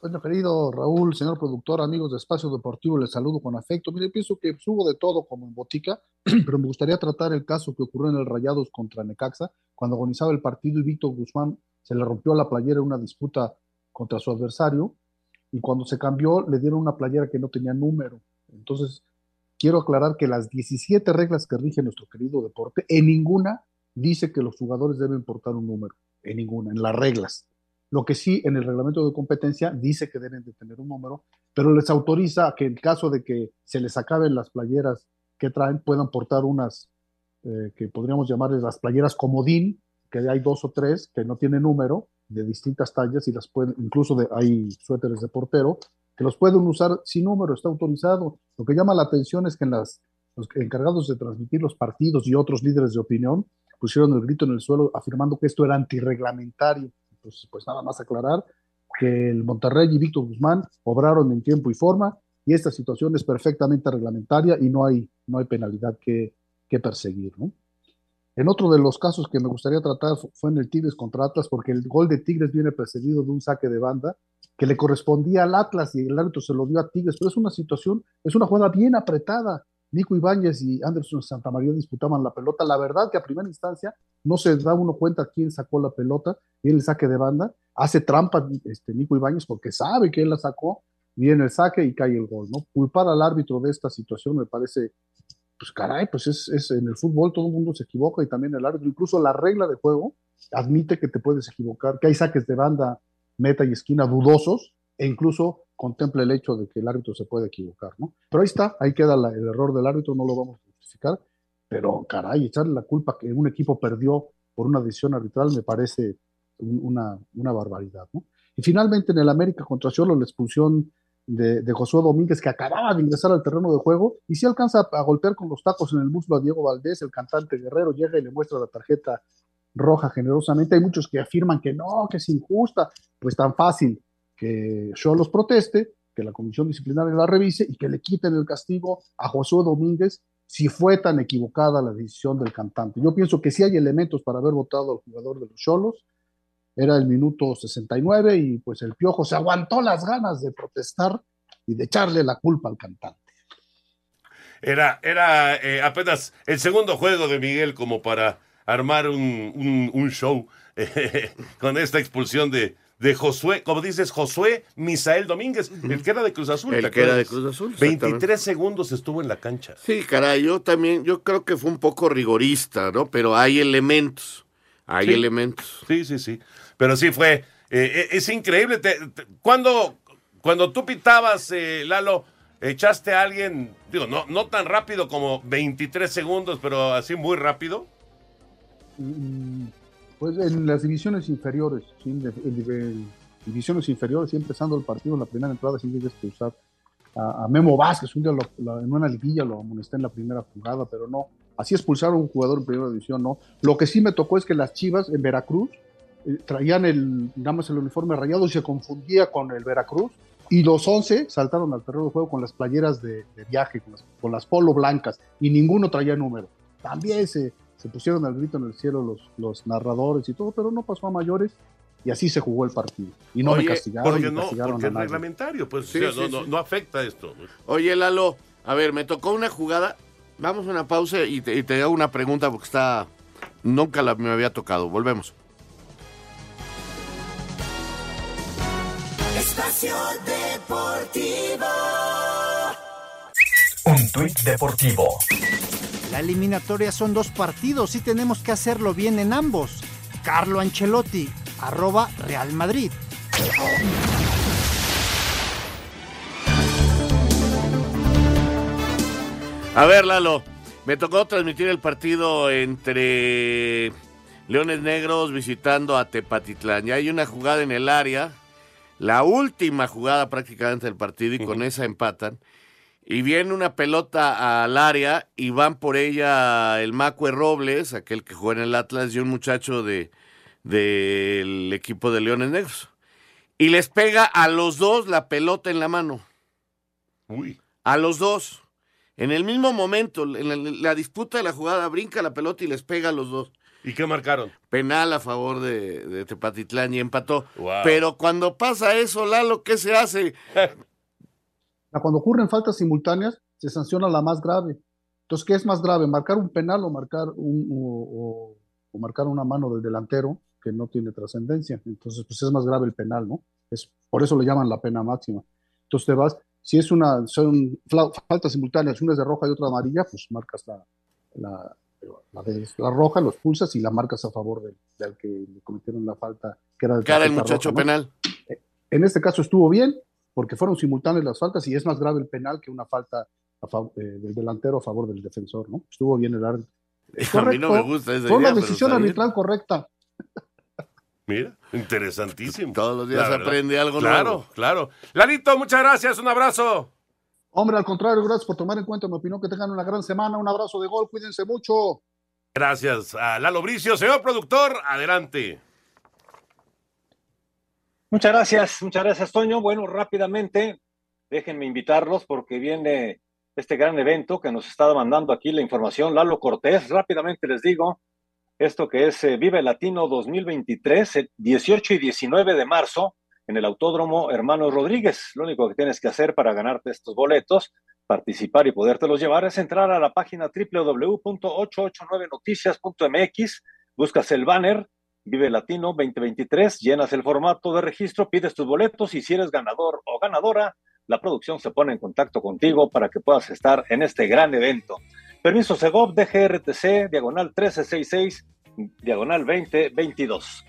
Bueno, querido Raúl, señor productor, amigos de Espacio Deportivo, les saludo con afecto. Mire, pienso que hubo de todo como en botica, pero me gustaría tratar el caso que ocurrió en el Rayados contra Necaxa, cuando agonizaba el partido y Víctor Guzmán se le rompió la playera en una disputa contra su adversario, y cuando se cambió le dieron una playera que no tenía número. Entonces, quiero aclarar que las 17 reglas que rigen nuestro querido deporte, en ninguna dice que los jugadores deben portar un número, en ninguna, en las reglas. Lo que sí en el reglamento de competencia dice que deben de tener un número, pero les autoriza que en caso de que se les acaben las playeras que traen, puedan portar unas eh, que podríamos llamarles las playeras comodín, que hay dos o tres que no tienen número, de distintas tallas y las pueden, incluso de, hay suéteres de portero, que los pueden usar sin número, está autorizado. Lo que llama la atención es que en las, los encargados de transmitir los partidos y otros líderes de opinión pusieron el grito en el suelo afirmando que esto era antirreglamentario. Entonces, pues nada más aclarar que el Monterrey y Víctor Guzmán obraron en tiempo y forma y esta situación es perfectamente reglamentaria y no hay, no hay penalidad que, que perseguir. ¿no? En otro de los casos que me gustaría tratar fu- fue en el Tigres contra Atlas, porque el gol de Tigres viene precedido de un saque de banda que le correspondía al Atlas y el árbitro se lo dio a Tigres, pero es una situación, es una jugada bien apretada. Nico Ibáñez y Anderson Santamaría disputaban la pelota. La verdad que a primera instancia no se da uno cuenta quién sacó la pelota, viene el saque de banda, hace trampa este, Nico Ibáñez porque sabe que él la sacó, viene el saque y cae el gol, ¿no? Culpar al árbitro de esta situación me parece pues caray, pues es, es en el fútbol todo el mundo se equivoca y también el árbitro, incluso la regla de juego admite que te puedes equivocar, que hay saques de banda, meta y esquina dudosos, e incluso contemple el hecho de que el árbitro se puede equivocar, ¿no? Pero ahí está, ahí queda el error del árbitro, no lo vamos a justificar, pero caray, echarle la culpa que un equipo perdió por una decisión arbitral me parece un- una, una barbaridad, ¿no? Y finalmente en el América contra Cholo la expulsión de, de Josué Domínguez, que acababa de ingresar al terreno de juego, y si alcanza a, a golpear con los tacos en el muslo a Diego Valdés, el cantante guerrero, llega y le muestra la tarjeta roja generosamente. Hay muchos que afirman que no, que es injusta. Pues tan fácil que Cholos proteste, que la comisión disciplinaria la revise y que le quiten el castigo a Josué Domínguez si fue tan equivocada la decisión del cantante. Yo pienso que sí hay elementos para haber votado al jugador de los Cholos. Era el minuto 69 y pues el Piojo se aguantó las ganas de protestar y de echarle la culpa al cantante. Era, era eh, apenas el segundo juego de Miguel como para armar un, un- show eh, con esta expulsión de, de Josué, como dices, Josué Misael Domínguez, el que era de Cruz Azul. El ¿te que era de? Cruz Azul, exactamente. 23 segundos estuvo en la cancha. Sí, caray, yo también, yo creo que fue un poco rigorista, ¿no? Pero hay elementos, hay Sí. elementos. Sí, sí, sí. Pero sí fue, eh, eh, es increíble. Te- te- cuando, cuando tú pitabas, eh, Lalo, echaste a alguien, digo, no, no tan rápido como 23 segundos, pero así muy rápido. Mm, Pues en las divisiones inferiores, sí, en, divisiones inferiores, sí, empezando el partido en la primera entrada, sí tienes que usar a, a Memo Vázquez, un día lo- en una liguilla lo amonesté en la primera jugada, pero no, así expulsaron a un jugador en primera división, no. Lo que sí me tocó es que las Chivas en Veracruz eh, traían el, digamos, el uniforme rayado y se confundía con el Veracruz, y los 11 saltaron al terreno de juego con las playeras de, de viaje, con las, con las polo blancas, y ninguno traía número. También se, se pusieron al grito en el cielo los, los narradores y todo, pero no pasó a mayores y así se jugó el partido. Y no Oye, me castigaron, Porque no, castigaron porque a es nadie. reglamentario, pues Sí, o sea, sí, no, no- sí. no afecta esto. Oye, Lalo, a ver, me tocó una jugada. Vamos a una pausa y te, y te hago una pregunta porque está. Nunca la, me había tocado. Volvemos. Espacio Deportivo. Un tuit deportivo. La eliminatoria son dos partidos y tenemos que hacerlo bien en ambos. Carlo Ancelotti, arroba Real Madrid. A ver, Lalo, me tocó transmitir el partido entre Leones Negros visitando a Tepatitlán. Ya hay una jugada en el área, la última jugada prácticamente del partido, y con esa empatan. Y viene una pelota al área y van por ella el Macue Robles, aquel que juega en el Atlas, y un muchacho de del equipo de Leones Negros. Y les pega a los dos la pelota en la mano. Uy. A los dos. En el mismo momento, en la, la disputa de la jugada, brinca la pelota y les pega a los dos. ¿Y qué marcaron? Penal a favor de, de Tepatitlán y empató. Wow. Pero cuando pasa eso, Lalo, ¿qué se hace? Cuando ocurren faltas simultáneas, se sanciona la más grave. Entonces, ¿qué es más grave? ¿Marcar un penal o marcar, un, o, o- o marcar una mano del delantero que no tiene trascendencia? Entonces, pues es más grave el penal, ¿no? Es, por eso le llaman la pena máxima. Entonces te vas, si es una, son faltas simultáneas, una es de roja y otra de amarilla, pues marcas la, la, la de la roja, los pulsas y la marcas a favor del, del que le cometieron la falta, que era de Cara el muchacho roja, ¿no? penal. En este caso estuvo bien, porque fueron simultáneas las faltas y es más grave el penal que una falta eh, del delantero a favor del defensor, ¿no? Estuvo bien el árbitro. A mí no me gusta esa Fue pero decisión arbitral correcta. Mira, interesantísimo. Todos los días La aprende algo claro, nuevo. Claro, Lalito, muchas gracias, un abrazo. Hombre, al contrario, gracias por tomar en cuenta mi opinión, que tengan una gran semana, un abrazo de gol, cuídense mucho. Gracias a Lalo Bricio, señor productor, adelante. Muchas gracias, muchas gracias, Toño. Bueno, rápidamente, déjenme invitarlos porque viene este gran evento que nos está mandando aquí la información. Lalo Cortés, rápidamente les digo, esto que es eh, Vive Latino 2023, el 18 y 19 de marzo, en el Autódromo Hermano Rodríguez. Lo único que tienes que hacer para ganarte estos boletos, participar y podértelos llevar es entrar a la página www.889noticias.mx, buscas el banner Vive Latino 2023, llenas el formato de registro, pides tus boletos y si eres ganador o ganadora, la producción se pone en contacto contigo para que puedas estar en este gran evento. Permiso Segov DGRTC, diagonal 1366, diagonal 2022.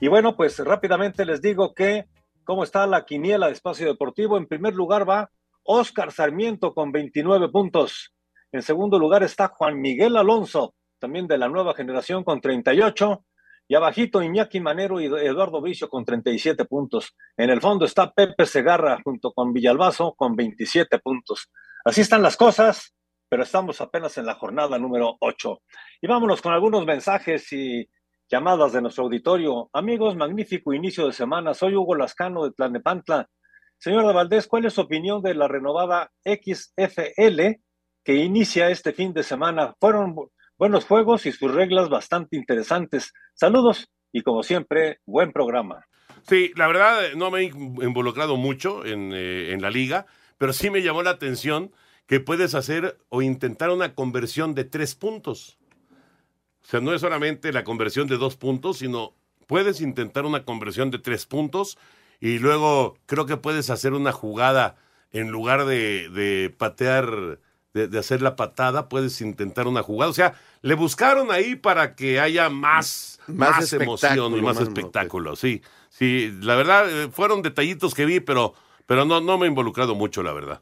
Y bueno, pues rápidamente les digo que cómo está la quiniela de Espacio Deportivo. En primer lugar va Oscar Sarmiento con 29 puntos. En segundo lugar está Juan Miguel Alonso, también de la nueva generación con 38. Y abajito Iñaki Manero y Eduardo Vicio con 37 puntos. En el fondo está Pepe Segarra junto con Villalbazo con 27 puntos. Así están las cosas, pero estamos apenas en la jornada número 8. Y vámonos con algunos mensajes y llamadas de nuestro auditorio. Amigos, magnífico inicio de semana. Soy Hugo Lascano de Tlanepantla. Señor de Valdés, ¿cuál es su opinión de la renovada XFL que inicia este fin de semana? Fueron buenos juegos y sus reglas bastante interesantes. Saludos y como siempre, buen programa. Sí, la verdad no me he involucrado mucho en, eh, en la liga, pero sí me llamó la atención que puedes hacer o intentar una conversión de tres puntos. O sea, no es solamente la conversión de dos puntos, sino puedes intentar una conversión de tres puntos y luego creo que puedes hacer una jugada en lugar de, de patear, de, de, hacer la patada, puedes intentar una jugada. O sea, le buscaron ahí para que haya más, más, más emoción y más, más espectáculo. Sí, sí, la verdad, eh, fueron detallitos que vi, pero, pero no, no me he involucrado mucho, la verdad.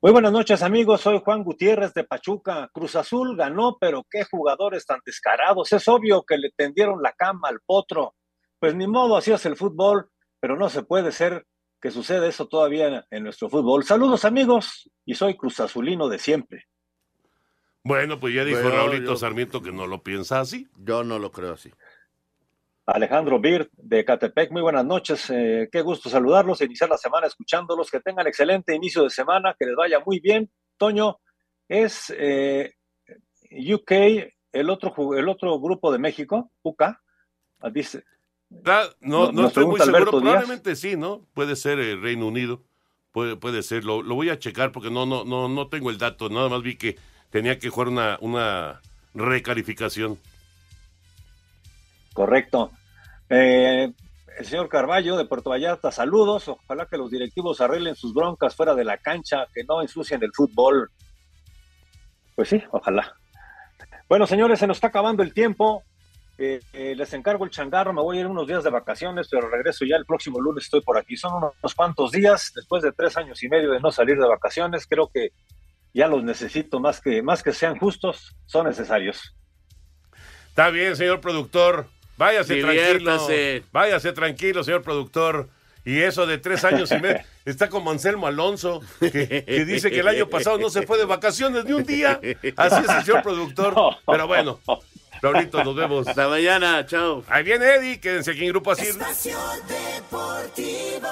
Muy buenas noches, amigos. Soy Juan Gutiérrez de Pachuca. Cruz Azul ganó, pero qué jugadores tan descarados. Es obvio que le tendieron la cama al potro. Pues ni modo, así es el fútbol pero no se puede ser que suceda eso todavía en nuestro fútbol. Saludos amigos, y soy Cruz Azulino de siempre. Bueno, pues ya dijo bueno, Raulito yo... Sarmiento que no lo piensa así. Yo no lo creo así. Alejandro Birt de Catepec, muy buenas noches, eh, qué gusto saludarlos, iniciar la semana escuchándolos, que tengan excelente inicio de semana, que les vaya muy bien. Toño, es eh, UK, el otro, el otro grupo de México, UCA, dice, no, no, no estoy muy seguro, Alberto probablemente Díaz. sí, ¿no? Puede ser el Reino Unido, puede, puede ser, lo, lo, voy a checar porque no, no, no, no tengo el dato, nada más vi que tenía que jugar una, una recalificación. Correcto. Eh, el señor Carballo de Puerto Vallarta, saludos, ojalá que los directivos arreglen sus broncas fuera de la cancha, que no ensucien el fútbol. Pues sí, ojalá. Bueno, señores, se nos está acabando el tiempo. Eh, eh, les encargo el changarro, me voy a ir unos días de vacaciones, pero regreso ya el próximo lunes, estoy por aquí. Son unos, unos, cuantos días, después de tres años y medio de no salir de vacaciones, creo que ya los necesito más que, más que sean justos, son necesarios. Está bien, señor productor, váyase tranquilo, váyase tranquilo, señor productor. Y eso de tres años y medio, está como Anselmo Alonso, que, que, dice que el año pasado no se fue de vacaciones ni un día. Así es el señor productor. Pero bueno, Ahorita nos vemos. Hasta mañana, chao. Ahí viene Eddie, quédense aquí en Grupo Asir. Espacio Deportivo.